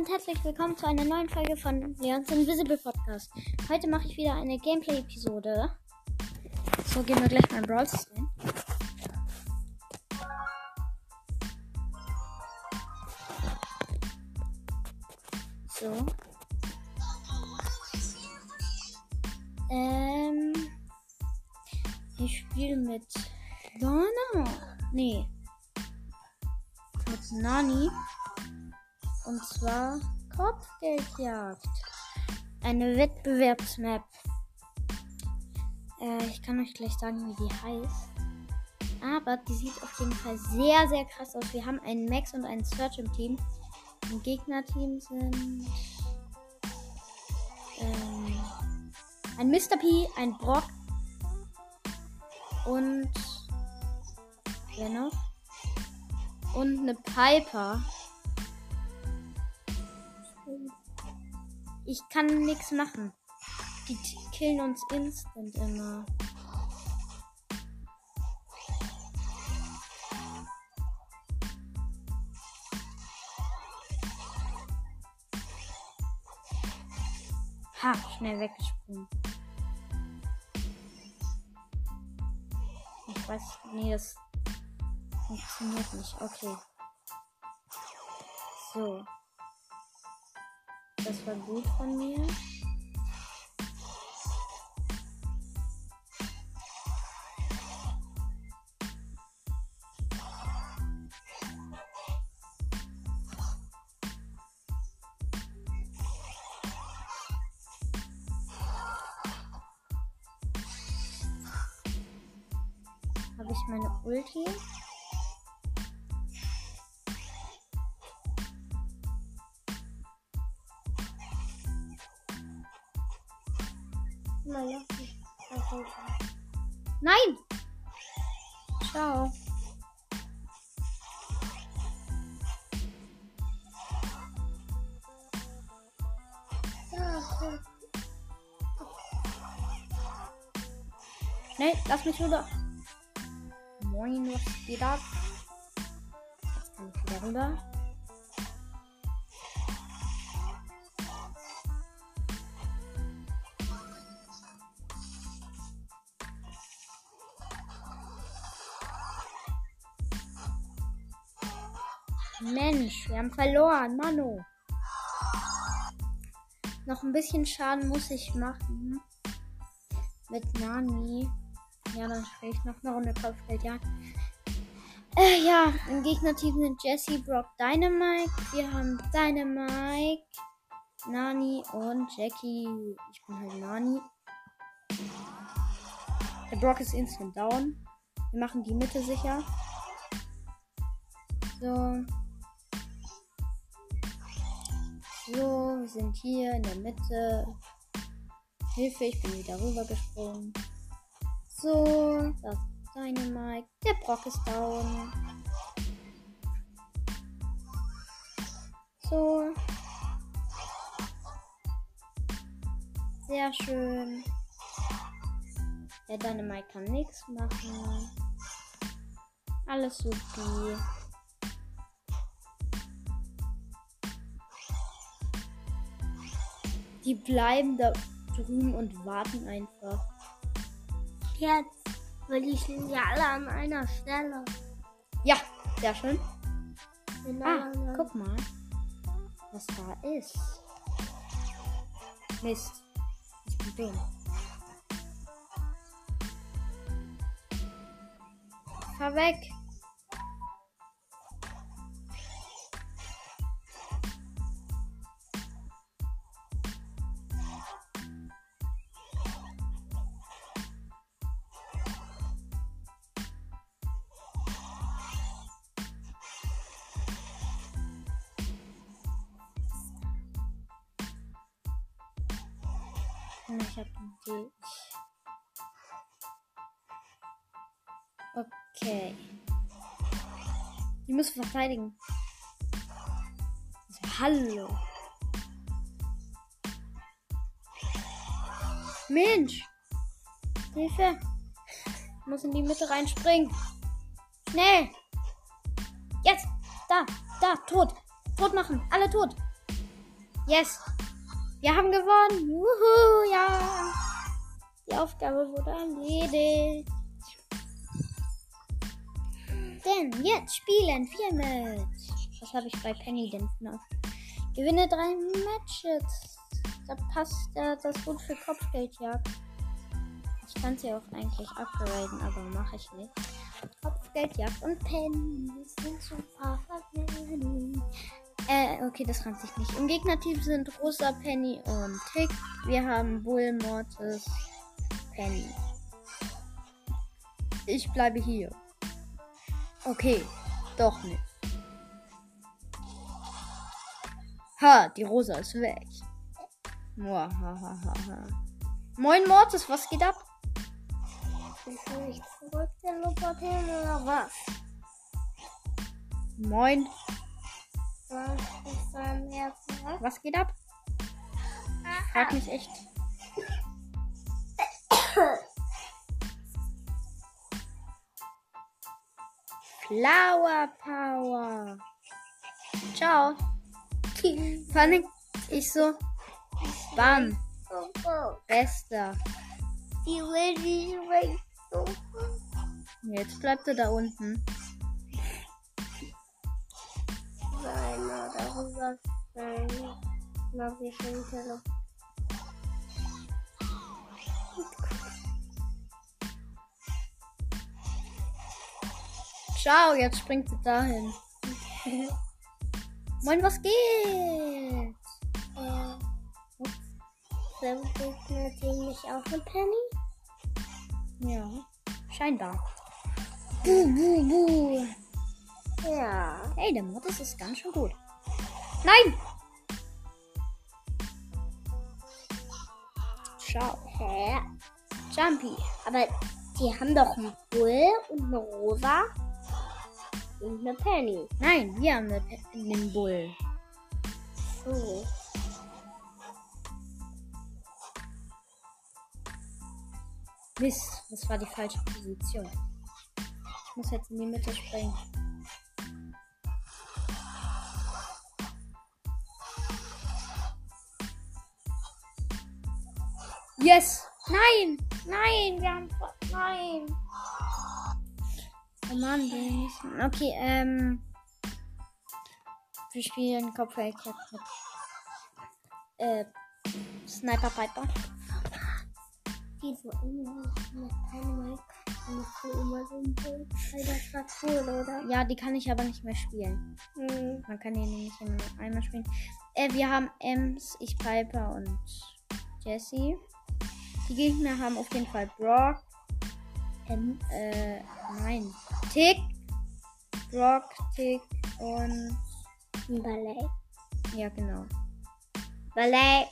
und herzlich willkommen zu einer neuen Folge von Leons Invisible Podcast. Heute mache ich wieder eine Gameplay-Episode. So, gehen wir gleich mal in Brawl rein. Und zwar Kopfgeldjagd. Eine Wettbewerbsmap. Äh, ich kann euch gleich sagen, wie die heißt. Aber die sieht auf jeden Fall sehr, sehr krass aus. Wir haben einen Max und einen Search im Team. Im Gegnerteam sind ähm, ein Mr. P, ein Brock und wer noch? Und eine Piper. Ich kann nichts machen. Die killen uns instant immer. Ha, schnell weggesprungen. Ich weiß, nee, das funktioniert nicht. Okay. So. Das war gut von mir. Habe ich meine Ulti? Schnell, lass mich rüber. Moin, was geht ab? Wieder rüber. Mensch, wir haben verloren, Manu. Noch ein bisschen Schaden muss ich machen. Mit Nani. Ja, dann spiele ich noch eine Runde Kopfgeld, ja. Äh, ja, im Gegnerteam sind Jesse, Brock, Dynamite. Wir haben Dynamite, Nani und Jackie. Ich bin halt Nani. Der Brock ist instant down. Wir machen die Mitte sicher. So. So, wir sind hier in der Mitte. Hilfe, ich bin wieder rübergesprungen. So, das ist Dynamite. Der Brock ist down. So. Sehr schön. Der Dynamite kann nichts machen. Alles supi. Die bleiben da drüben und warten einfach. Jetzt, weil die stehen ja alle an einer Stelle. Ja, sehr schön. Genau. Ah, guck mal, was da ist. Mist. Ich bin dumm. Fahr weg. Okay. Die müssen verteidigen. Also, hallo. Mensch. Hilfe. Ich muss in die Mitte reinspringen. Schnell. Jetzt. Da. Da. Tot. Tot machen. Alle tot. Yes. Wir haben gewonnen. Wuhu, ja. Die Aufgabe wurde erledigt. Denn jetzt spielen wir mit. Was habe ich bei Penny denn noch? Gewinne drei Matches. Da passt äh, das gut für Kopfgeldjagd. Ich kann sie auch eigentlich upgraden, aber mache ich nicht. Kopfgeldjagd und Penny sind super Penny. Äh, okay, das rankt sich nicht. Im Gegnerteam sind Rosa, Penny und Tick. Wir haben Bull, Mortis, Penny. Ich bleibe hier. Okay, doch nicht. Ha, die Rosa ist weg. Muahahaha. Moin Mortis, was geht ab? Willst du mich zurück teleportieren oder was? Moin, Was ist dein erster? was geht ab? Frag mich echt. Flower Power. Ciao. Panik. Ich so. Bam. Bester. Die will nicht weg. Jetzt bleibt er da unten. Nein, darüber stellen. Na, wir schon Telefon. Ciao, jetzt springt sie dahin. Moin, was geht? Äh, die mich auch mit Penny? Ja, scheinbar. Buh, buh, buh. Ja. Hey, der Modus ist ganz schön gut. Nein! Ciao. Hä? Jumpy. Aber die haben doch einen Bull und eine Rosa und eine Penny. Nein, wir haben eine Pe- einen Bull. So. Mist, das war die falsche Position. Ich muss jetzt in die Mitte springen. Yes! Nein! Nein! Wir haben. Nein! Oh Mann, nicht. Okay, ähm. Wir spielen Kopfhörer. Äh. Sniper Piper. Die so? Ja, die kann ich aber nicht mehr spielen. Hm. Man kann die nämlich immer nur einmal spielen. Äh, wir haben Ems, ich Piper und Jessie. Die Gegner haben auf jeden Fall Brock. Ähm, Äh, nein. Tick. Brock, Tick und. Ballet. Ja, genau. Ballet.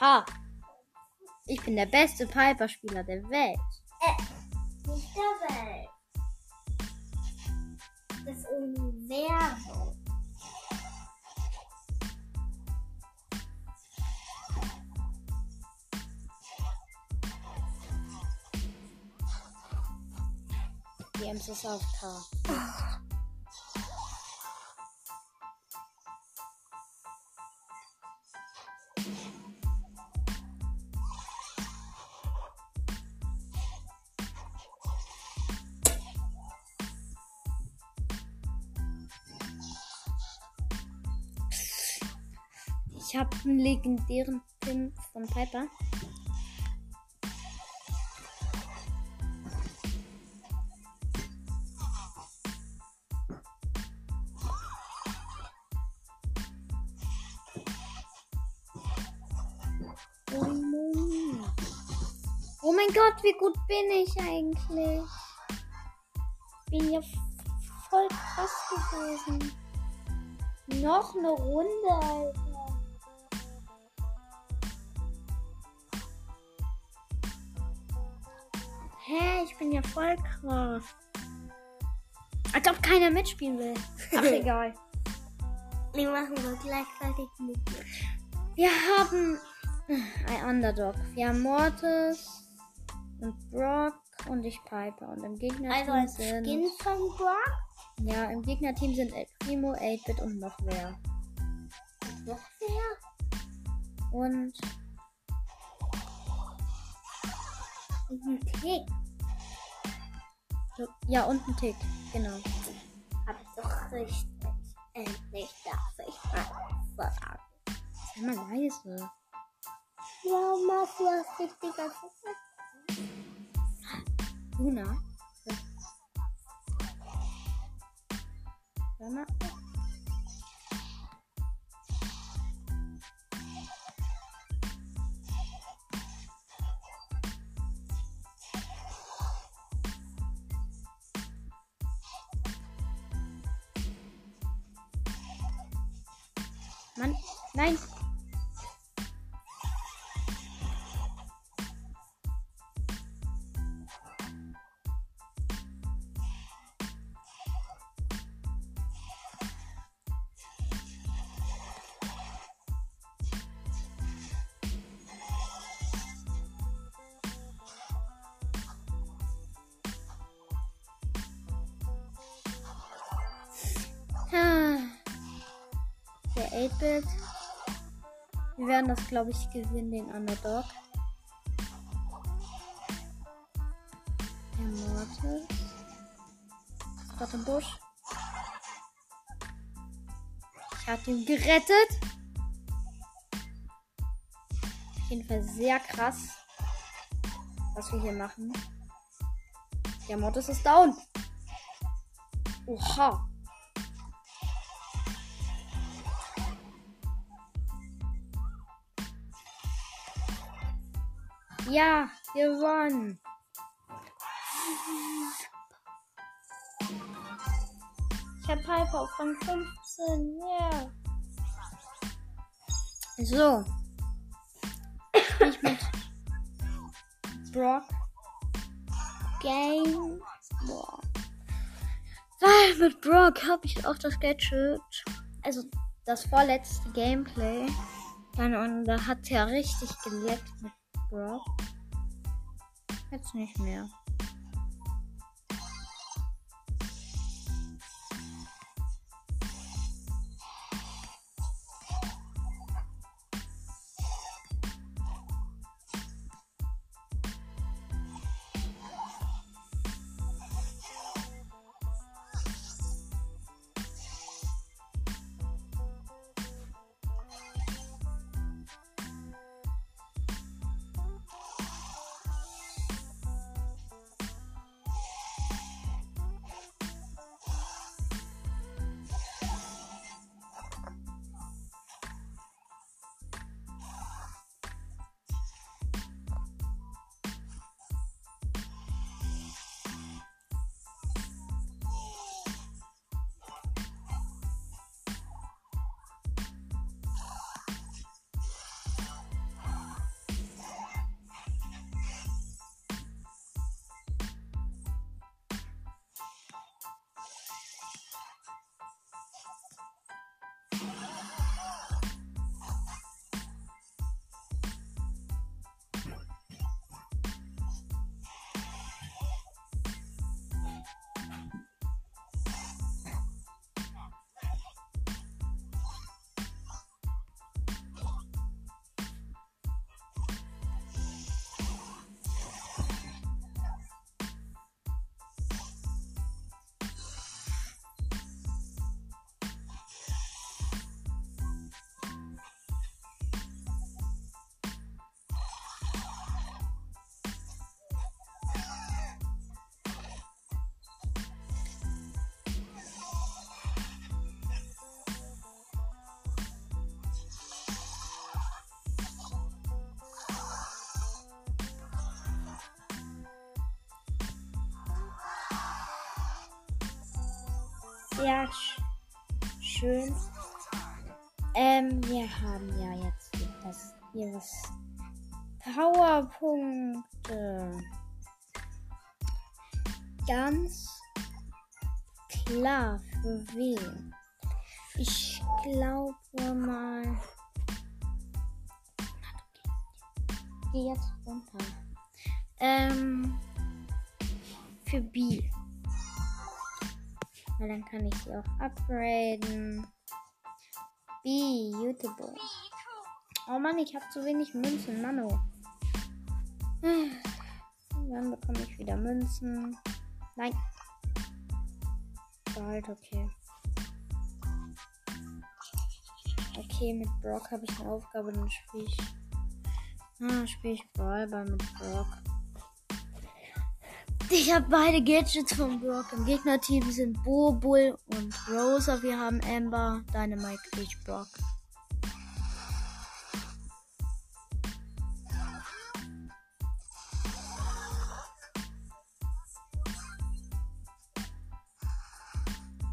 Ha! Ich bin der beste Piper-Spieler der Welt. Nicht der Welt. Das Universum. Die Ems ist auf K. Ich habe einen legendären Pin von Piper. Oh mein Gott, wie gut bin ich eigentlich? Bin ja voll krass gewesen. Noch eine Runde, Alter. Hä, ich bin ja voll krass. Als ob keiner mitspielen will. Ach, egal. Wir machen wir gleichzeitig mit. Wir haben ein Underdog. Wir haben Mortis und Brock und ich Piper. Und im Gegnerteam Also als sind. Skin von Brock. Ja, im Gegnerteam sind El Primo, 8-Bit und noch wer. Noch wer? Und Und ein Tick. ja, und ein Tick. Genau. Hab ich doch richtig. Endlich darf ich mal sagen. Sei mal leise. Ja, machst du das richtig einfach. Luna. Hör mal. Mann, nein. 8-Bit. Wir werden das, glaube ich, gewinnen, den Underdog. Der. Ist dort im Busch. Ich habe ihn gerettet. Auf jeden Fall sehr krass, was wir hier machen. Der Mortis ist down. Oha. Ja, gewonnen. Ich habe Piper auf Rang 15. Ja. So. Ich mit Brock. Game. Boah. Ah, mit Brock habe ich auch das Gadget. Also das vorletzte Gameplay. Dann, und da hat ja richtig geleckt mit Brock. Jetzt nicht mehr. Sehr sch schön. Ähm, wir haben ja jetzt das was Powerpunkte. Ganz klar für wen? Ich glaube mal. Geh jetzt runter. Ähm, für B. Weil dann kann ich sie auch upgraden. B, YouTube. Oh Mann, ich habe zu wenig Münzen, Mano. Dann bekomme ich wieder Münzen. Nein. Bald, okay. Okay, mit Brock habe ich eine Aufgabe, dann spiele ich. Ah, spiele ich Ballball mit Brock. Ich habe beide Gadgets von Brock. Im Gegnerteam sind Bo, Bull und Rosa. Wir haben Amber, Dynamite, ich Brock.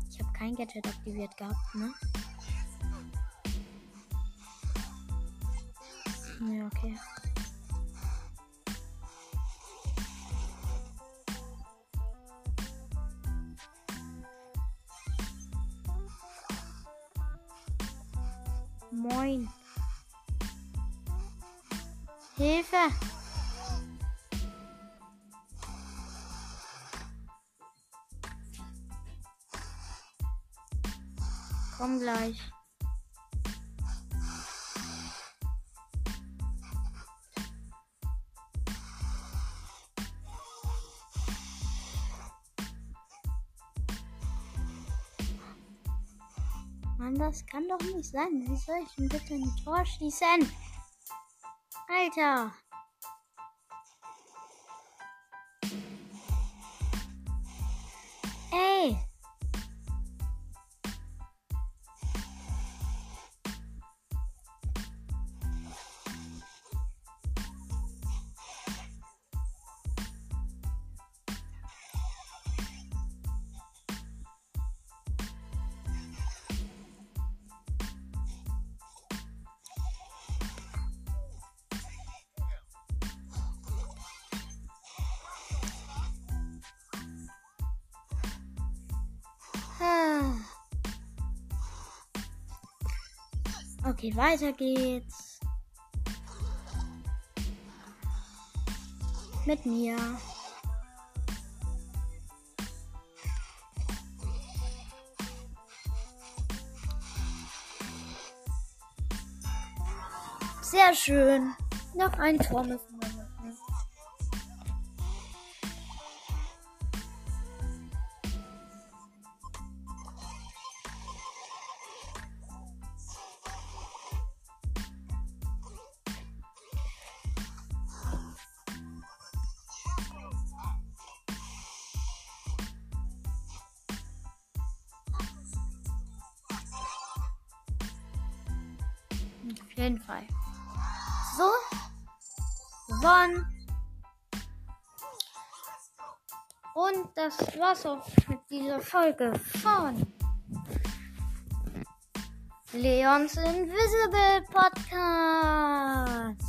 Ich habe kein Gadget aktiviert gehabt, ne? Ja, okay. Moin. Hilfe! Komm gleich. Das kann doch nicht sein. Wie soll ich denn bitte ein Tor schießen? Alter. Okay, weiter geht's. Mit mir. Sehr schön. Noch ein Tor müssen jeden Fall. So. Gewonnen. Und das war's auch mit dieser Folge von Leons Invisible Podcast.